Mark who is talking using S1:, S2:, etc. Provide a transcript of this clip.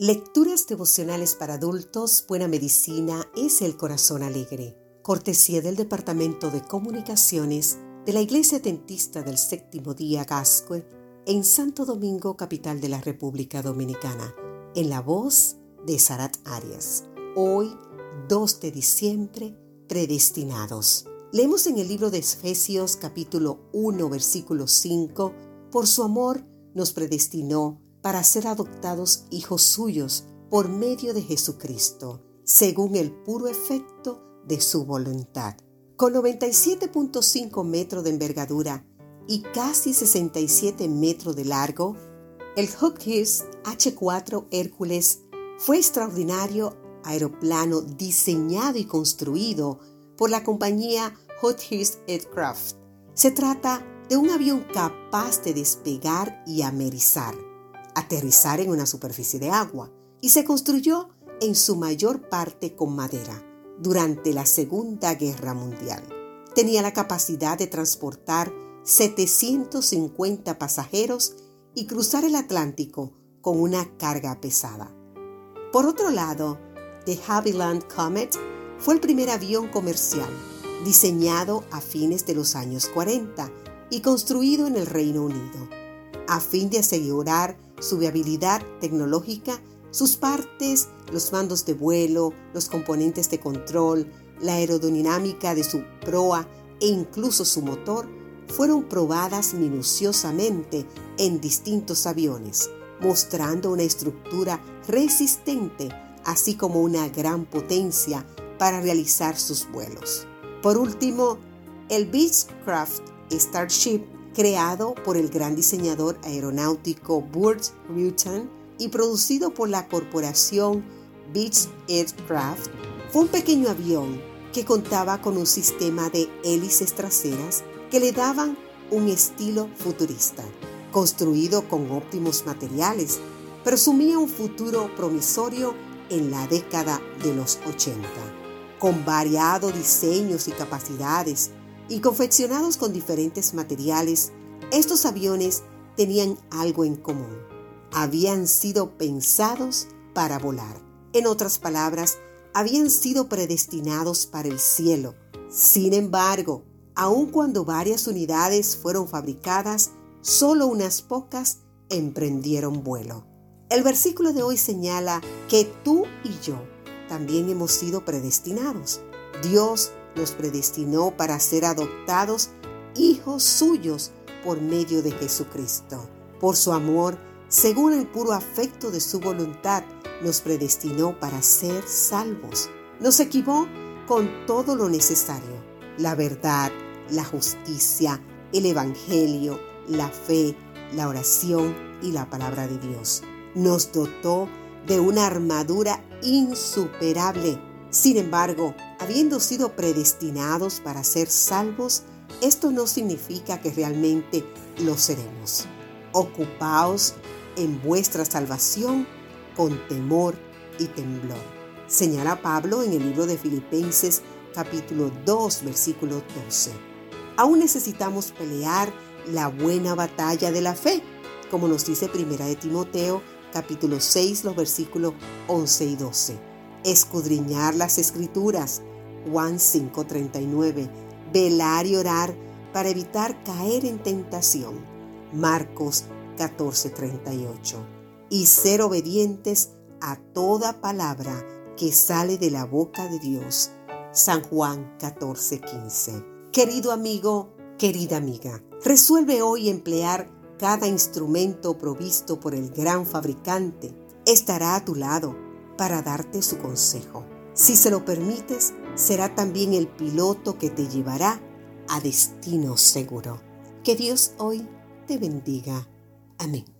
S1: Lecturas devocionales para adultos, Buena Medicina es el Corazón Alegre. Cortesía del Departamento de Comunicaciones de la Iglesia Dentista del Séptimo Día Gascue en Santo Domingo, capital de la República Dominicana, en la voz de Sarat Arias. Hoy, 2 de diciembre, predestinados. Leemos en el libro de Efesios capítulo 1 versículo 5, por su amor nos predestinó para ser adoptados hijos suyos por medio de Jesucristo, según el puro efecto de su voluntad. Con 97.5 metros de envergadura y casi 67 metros de largo, el Hawkins H4 Hércules fue extraordinario aeroplano diseñado y construido por la compañía Hughes Aircraft. Se trata de un avión capaz de despegar y amerizar, aterrizar en una superficie de agua, y se construyó en su mayor parte con madera durante la Segunda Guerra Mundial. Tenía la capacidad de transportar 750 pasajeros y cruzar el Atlántico con una carga pesada. Por otro lado, The Havilland Comet fue el primer avión comercial diseñado a fines de los años 40 y construido en el Reino Unido. A fin de asegurar su viabilidad tecnológica, sus partes, los mandos de vuelo, los componentes de control, la aerodinámica de su proa e incluso su motor fueron probadas minuciosamente en distintos aviones, mostrando una estructura resistente así como una gran potencia para realizar sus vuelos. Por último, el Beechcraft Starship, creado por el gran diseñador aeronáutico Burt Rutan y producido por la corporación Beech Aircraft, fue un pequeño avión que contaba con un sistema de hélices traseras que le daban un estilo futurista. Construido con óptimos materiales, presumía un futuro promisorio en la década de los 80 con variados diseños y capacidades y confeccionados con diferentes materiales, estos aviones tenían algo en común. Habían sido pensados para volar. En otras palabras, habían sido predestinados para el cielo. Sin embargo, aun cuando varias unidades fueron fabricadas, solo unas pocas emprendieron vuelo. El versículo de hoy señala que tú y yo también hemos sido predestinados. Dios nos predestinó para ser adoptados hijos suyos por medio de Jesucristo. Por su amor, según el puro afecto de su voluntad, nos predestinó para ser salvos. Nos equivó con todo lo necesario, la verdad, la justicia, el Evangelio, la fe, la oración y la palabra de Dios. Nos dotó de una armadura insuperable. Sin embargo, habiendo sido predestinados para ser salvos, esto no significa que realmente lo seremos. Ocupaos en vuestra salvación con temor y temblor. Señala Pablo en el libro de Filipenses capítulo 2 versículo 12. Aún necesitamos pelear la buena batalla de la fe, como nos dice Primera de Timoteo capítulo 6, los versículos 11 y 12. Escudriñar las escrituras, Juan 5:39. Velar y orar para evitar caer en tentación, Marcos 14:38. Y ser obedientes a toda palabra que sale de la boca de Dios, San Juan 14:15. Querido amigo, querida amiga, resuelve hoy emplear cada instrumento provisto por el gran fabricante estará a tu lado para darte su consejo. Si se lo permites, será también el piloto que te llevará a destino seguro. Que Dios hoy te bendiga. Amén.